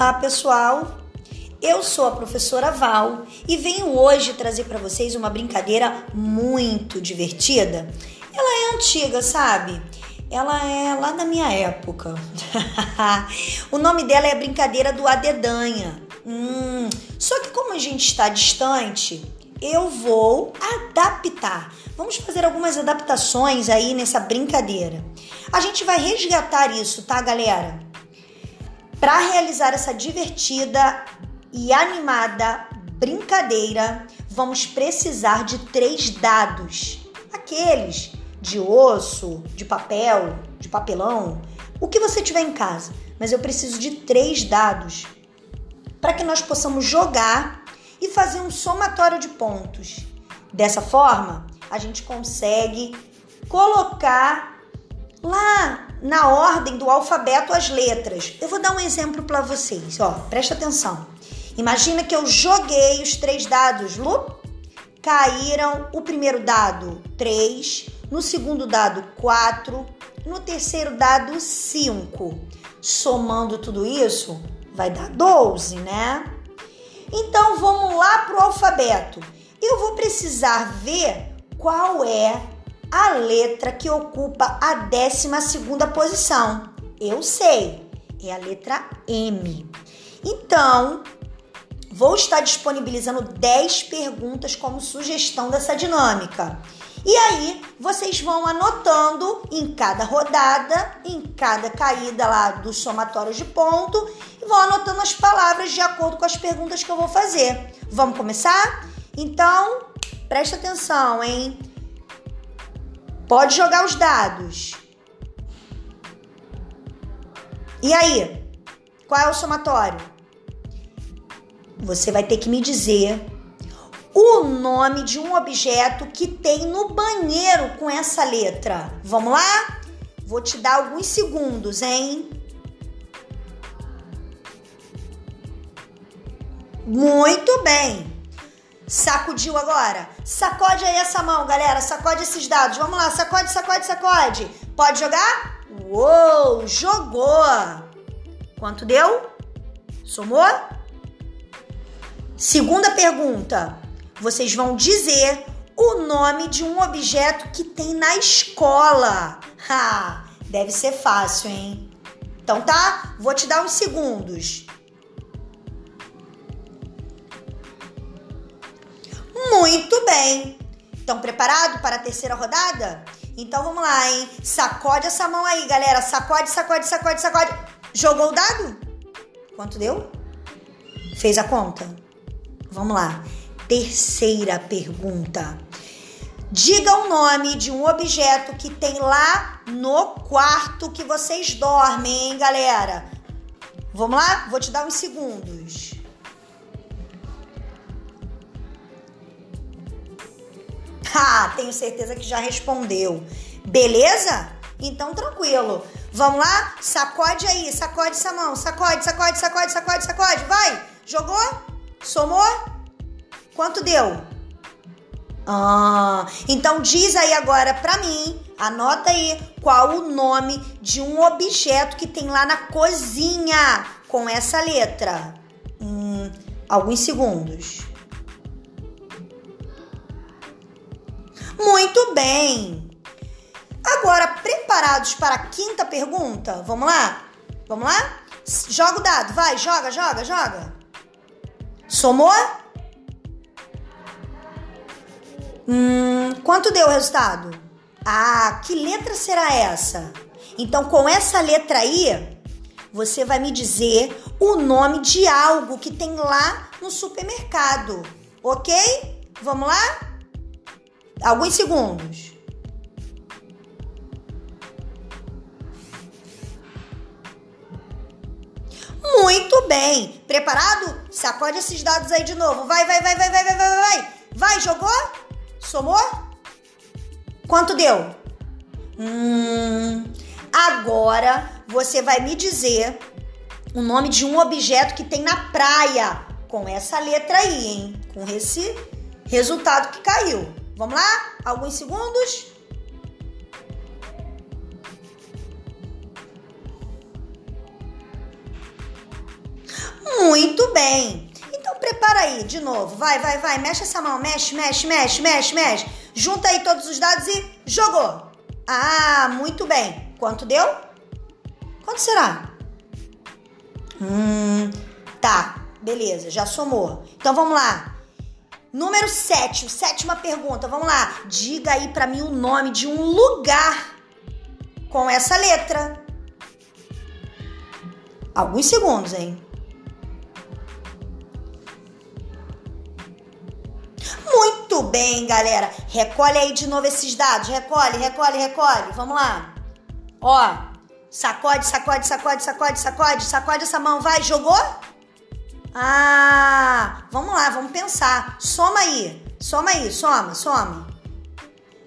Olá, pessoal! Eu sou a professora Val e venho hoje trazer para vocês uma brincadeira muito divertida. Ela é antiga, sabe? Ela é lá da minha época. o nome dela é Brincadeira do Adedanha. Hum, só que como a gente está distante, eu vou adaptar. Vamos fazer algumas adaptações aí nessa brincadeira. A gente vai resgatar isso, tá, galera? Para realizar essa divertida e animada brincadeira, vamos precisar de três dados. Aqueles de osso, de papel, de papelão, o que você tiver em casa. Mas eu preciso de três dados para que nós possamos jogar e fazer um somatório de pontos. Dessa forma, a gente consegue colocar lá na ordem do alfabeto as letras. Eu vou dar um exemplo para vocês, ó, presta atenção. Imagina que eu joguei os três dados, Lu. Caíram o primeiro dado 3, no segundo dado 4, no terceiro dado 5. Somando tudo isso, vai dar 12, né? Então vamos lá para o alfabeto. Eu vou precisar ver qual é a letra que ocupa a 12 posição. Eu sei, é a letra M. Então, vou estar disponibilizando 10 perguntas como sugestão dessa dinâmica. E aí, vocês vão anotando em cada rodada, em cada caída lá do somatório de ponto, e vão anotando as palavras de acordo com as perguntas que eu vou fazer. Vamos começar? Então, presta atenção, hein? Pode jogar os dados. E aí? Qual é o somatório? Você vai ter que me dizer o nome de um objeto que tem no banheiro com essa letra. Vamos lá? Vou te dar alguns segundos, hein? Muito bem. Sacudiu agora? Sacode aí essa mão, galera. Sacode esses dados. Vamos lá, sacode, sacode, sacode. Pode jogar? Uou, jogou. Quanto deu? Somou? Segunda pergunta. Vocês vão dizer o nome de um objeto que tem na escola. Ha, deve ser fácil, hein? Então tá? Vou te dar uns segundos. Muito bem. Estão preparados para a terceira rodada? Então vamos lá, hein? Sacode essa mão aí, galera. Sacode, sacode, sacode, sacode. Jogou o dado? Quanto deu? Fez a conta? Vamos lá. Terceira pergunta. Diga o nome de um objeto que tem lá no quarto que vocês dormem, hein, galera? Vamos lá? Vou te dar uns segundos. Ah, tenho certeza que já respondeu. Beleza? Então tranquilo. Vamos lá? Sacode aí, sacode essa mão, sacode, sacode, sacode, sacode, sacode. Vai! Jogou? Somou? Quanto deu? Ah, então diz aí agora pra mim, anota aí qual o nome de um objeto que tem lá na cozinha com essa letra. Hum, alguns segundos. Muito bem. Agora, preparados para a quinta pergunta? Vamos lá? Vamos lá? Joga o dado, vai, joga, joga, joga. Somou? Hum, quanto deu o resultado? Ah, que letra será essa? Então, com essa letra aí, você vai me dizer o nome de algo que tem lá no supermercado, ok? Vamos lá? Alguns segundos. Muito bem. Preparado? Sacode esses dados aí de novo. Vai, vai, vai, vai, vai, vai, vai, vai. Vai, jogou? Somou? Quanto deu? Hum, agora você vai me dizer o nome de um objeto que tem na praia com essa letra aí, hein? Com esse resultado que caiu. Vamos lá? Alguns segundos. Muito bem. Então prepara aí, de novo. Vai, vai, vai. Mexe essa mão. Mexe, mexe, mexe, mexe, mexe. Junta aí todos os dados e jogou. Ah, muito bem. Quanto deu? Quanto será? Hum, tá. Beleza, já somou. Então vamos lá. Número 7, sétima pergunta. Vamos lá. Diga aí para mim o nome de um lugar com essa letra. Alguns segundos, hein? Muito bem, galera. Recolhe aí de novo esses dados. Recolhe, recolhe, recolhe. Vamos lá. Ó, sacode, sacode, sacode, sacode, sacode, sacode essa mão, vai, jogou? Ah, vamos lá, vamos pensar. Soma aí, soma aí, soma, soma.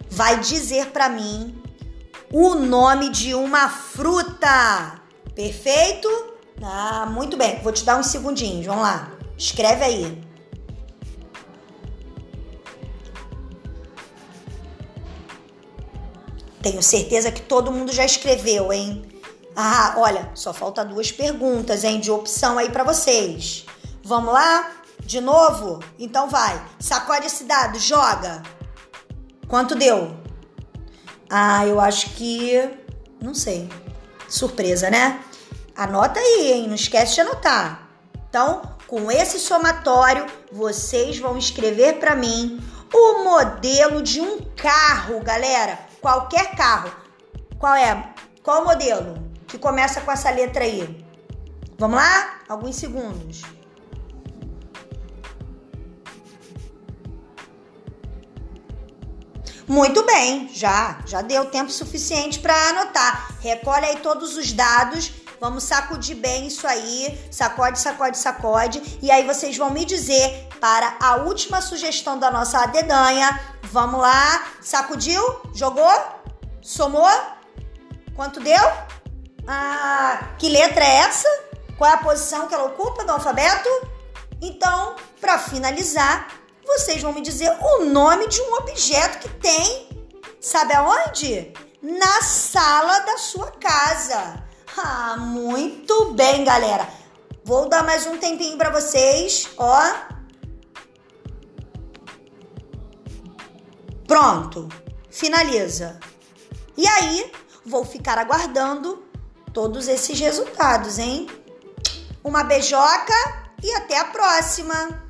Vai dizer para mim o nome de uma fruta. Perfeito? Ah, muito bem. Vou te dar uns segundinhos. Vamos lá. Escreve aí. Tenho certeza que todo mundo já escreveu, hein? Ah, olha, só falta duas perguntas, hein, de opção aí para vocês. Vamos lá? De novo? Então vai. Sacode esse dado, joga. Quanto deu? Ah, eu acho que. Não sei. Surpresa, né? Anota aí, hein? Não esquece de anotar. Então, com esse somatório, vocês vão escrever para mim o modelo de um carro, galera. Qualquer carro. Qual é? Qual o modelo que começa com essa letra aí? Vamos lá? Alguns segundos. Muito bem, já, já deu tempo suficiente para anotar. Recolhe aí todos os dados, vamos sacudir bem isso aí, sacode, sacode, sacode, e aí vocês vão me dizer para a última sugestão da nossa dedanha. Vamos lá, sacudiu? Jogou? Somou? Quanto deu? Ah, que letra é essa? Qual é a posição que ela ocupa do alfabeto? Então, para finalizar, vocês vão me dizer o nome de um objeto que tem, sabe aonde? Na sala da sua casa. Ah, muito bem, galera. Vou dar mais um tempinho para vocês, ó. Pronto. Finaliza. E aí, vou ficar aguardando todos esses resultados, hein? Uma beijoca e até a próxima!